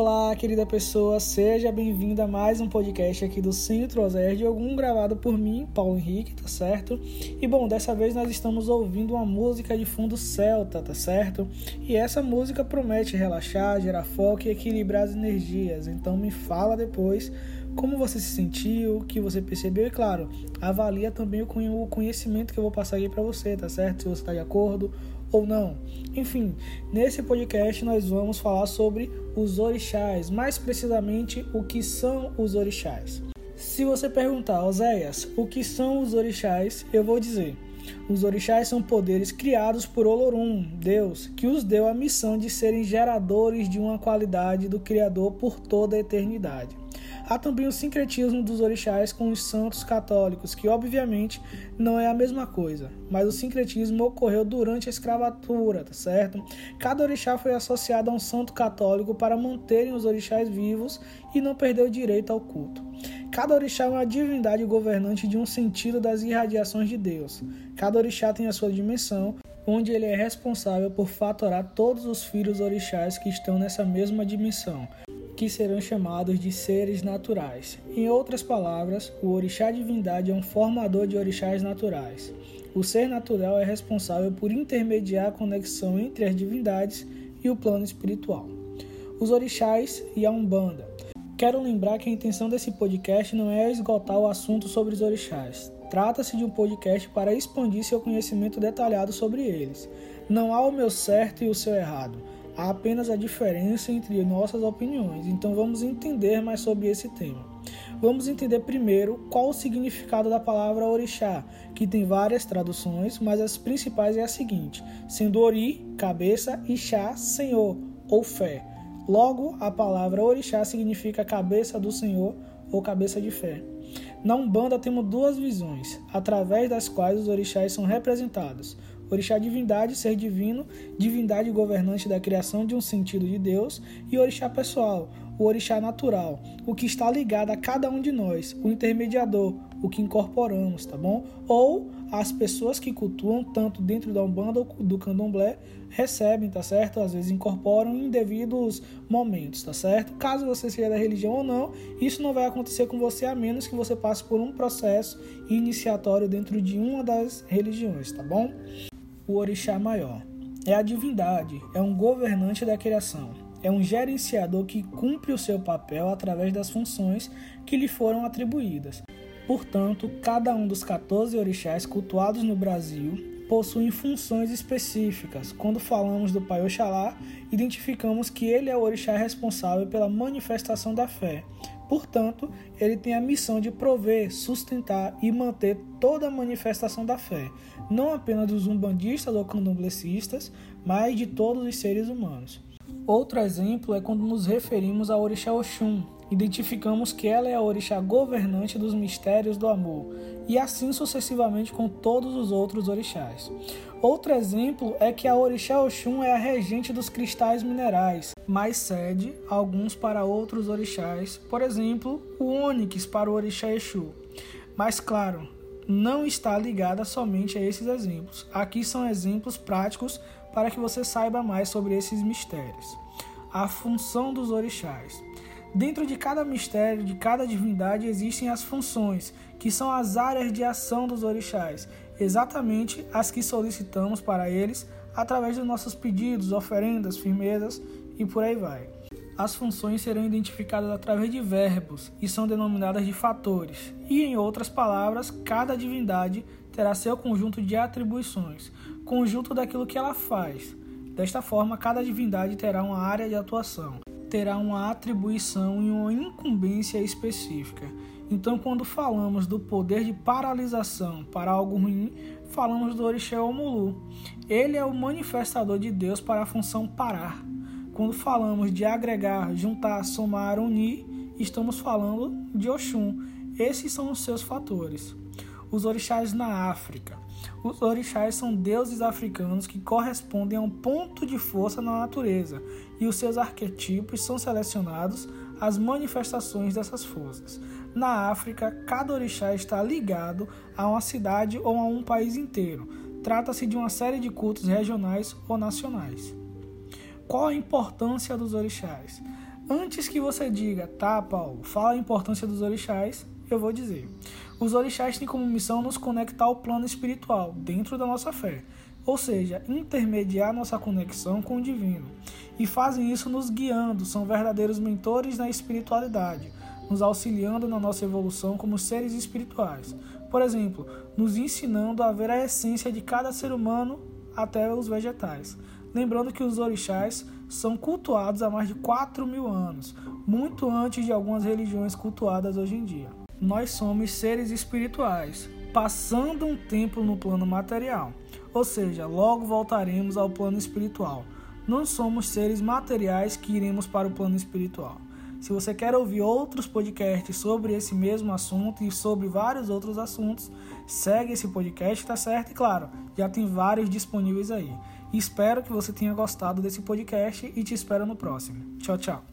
Olá, querida pessoa, seja bem-vinda a mais um podcast aqui do Centro Oséias de Ogum, gravado por mim, Paulo Henrique, tá certo? E bom, dessa vez nós estamos ouvindo uma música de fundo celta, tá certo? E essa música promete relaxar, gerar foco e equilibrar as energias, então me fala depois como você se sentiu, o que você percebeu e, claro, avalia também o conhecimento que eu vou passar aqui para você, tá certo? Se você está de acordo ou não. Enfim, nesse podcast nós vamos falar sobre os orixás, mais precisamente o que são os orixás. Se você perguntar, Oséias, o que são os orixás, eu vou dizer. Os orixás são poderes criados por Olorum, Deus, que os deu a missão de serem geradores de uma qualidade do Criador por toda a eternidade. Há também o sincretismo dos orixás com os santos católicos, que obviamente não é a mesma coisa, mas o sincretismo ocorreu durante a escravatura, tá certo? Cada orixá foi associado a um santo católico para manterem os orixás vivos e não perder o direito ao culto. Cada orixá é uma divindade governante de um sentido das irradiações de Deus. Cada orixá tem a sua dimensão, onde ele é responsável por fatorar todos os filhos orixás que estão nessa mesma dimensão que serão chamados de seres naturais. Em outras palavras, o orixá divindade é um formador de orixás naturais. O ser natural é responsável por intermediar a conexão entre as divindades e o plano espiritual. Os orixás e a Umbanda. Quero lembrar que a intenção desse podcast não é esgotar o assunto sobre os orixás. Trata-se de um podcast para expandir seu conhecimento detalhado sobre eles. Não há o meu certo e o seu errado há apenas a diferença entre nossas opiniões. Então vamos entender mais sobre esse tema. Vamos entender primeiro qual o significado da palavra orixá, que tem várias traduções, mas as principais é a seguinte: sendo ori, cabeça, e chá, senhor ou fé. Logo, a palavra orixá significa cabeça do Senhor ou cabeça de fé. Na Umbanda temos duas visões, através das quais os orixás são representados. Orixá divindade, ser divino, divindade governante da criação de um sentido de Deus, e orixá pessoal, o orixá natural, o que está ligado a cada um de nós, o intermediador, o que incorporamos, tá bom? Ou as pessoas que cultuam, tanto dentro da Umbanda ou do Candomblé, recebem, tá certo? Às vezes incorporam em devidos momentos, tá certo? Caso você seja da religião ou não, isso não vai acontecer com você a menos que você passe por um processo iniciatório dentro de uma das religiões, tá bom? O orixá maior. É a divindade, é um governante da criação, é um gerenciador que cumpre o seu papel através das funções que lhe foram atribuídas. Portanto, cada um dos 14 orixás cultuados no Brasil possuem funções específicas. Quando falamos do Pai Oxalá, identificamos que ele é o orixá responsável pela manifestação da fé, Portanto, ele tem a missão de prover, sustentar e manter toda a manifestação da fé, não apenas dos umbandistas ou candomblecistas, mas de todos os seres humanos. Outro exemplo é quando nos referimos a Orixá Oxum. Identificamos que ela é a orixá governante dos mistérios do amor, e assim sucessivamente com todos os outros orixás. Outro exemplo é que a orixá Oxum é a regente dos cristais minerais, mas cede alguns para outros orixás, por exemplo, o ônix para o orixá Exu. Mas claro, não está ligada somente a esses exemplos. Aqui são exemplos práticos para que você saiba mais sobre esses mistérios. A função dos orixás. Dentro de cada mistério, de cada divindade, existem as funções, que são as áreas de ação dos orixás, exatamente as que solicitamos para eles através dos nossos pedidos, oferendas, firmezas e por aí vai. As funções serão identificadas através de verbos e são denominadas de fatores. E em outras palavras, cada divindade terá seu conjunto de atribuições, conjunto daquilo que ela faz. Desta forma, cada divindade terá uma área de atuação, terá uma atribuição e uma incumbência específica. Então, quando falamos do poder de paralisação para algo ruim, falamos do Orixá Omulu. Ele é o manifestador de Deus para a função parar. Quando falamos de agregar, juntar, somar, unir, estamos falando de Oxum. Esses são os seus fatores. Os orixás na África. Os orixás são deuses africanos que correspondem a um ponto de força na natureza, e os seus arquetipos são selecionados às manifestações dessas forças. Na África, cada orixá está ligado a uma cidade ou a um país inteiro. Trata-se de uma série de cultos regionais ou nacionais. Qual a importância dos orixás? Antes que você diga, tá, Paulo, fala a importância dos orixás, eu vou dizer. Os orixás têm como missão nos conectar ao plano espiritual, dentro da nossa fé, ou seja, intermediar nossa conexão com o divino. E fazem isso nos guiando, são verdadeiros mentores na espiritualidade, nos auxiliando na nossa evolução como seres espirituais. Por exemplo, nos ensinando a ver a essência de cada ser humano até os vegetais. Lembrando que os orixás são cultuados há mais de 4 mil anos, muito antes de algumas religiões cultuadas hoje em dia. Nós somos seres espirituais, passando um tempo no plano material, ou seja, logo voltaremos ao plano espiritual. Não somos seres materiais que iremos para o plano espiritual. Se você quer ouvir outros podcasts sobre esse mesmo assunto e sobre vários outros assuntos, segue esse podcast, tá certo? E claro, já tem vários disponíveis aí. Espero que você tenha gostado desse podcast e te espero no próximo. Tchau, tchau.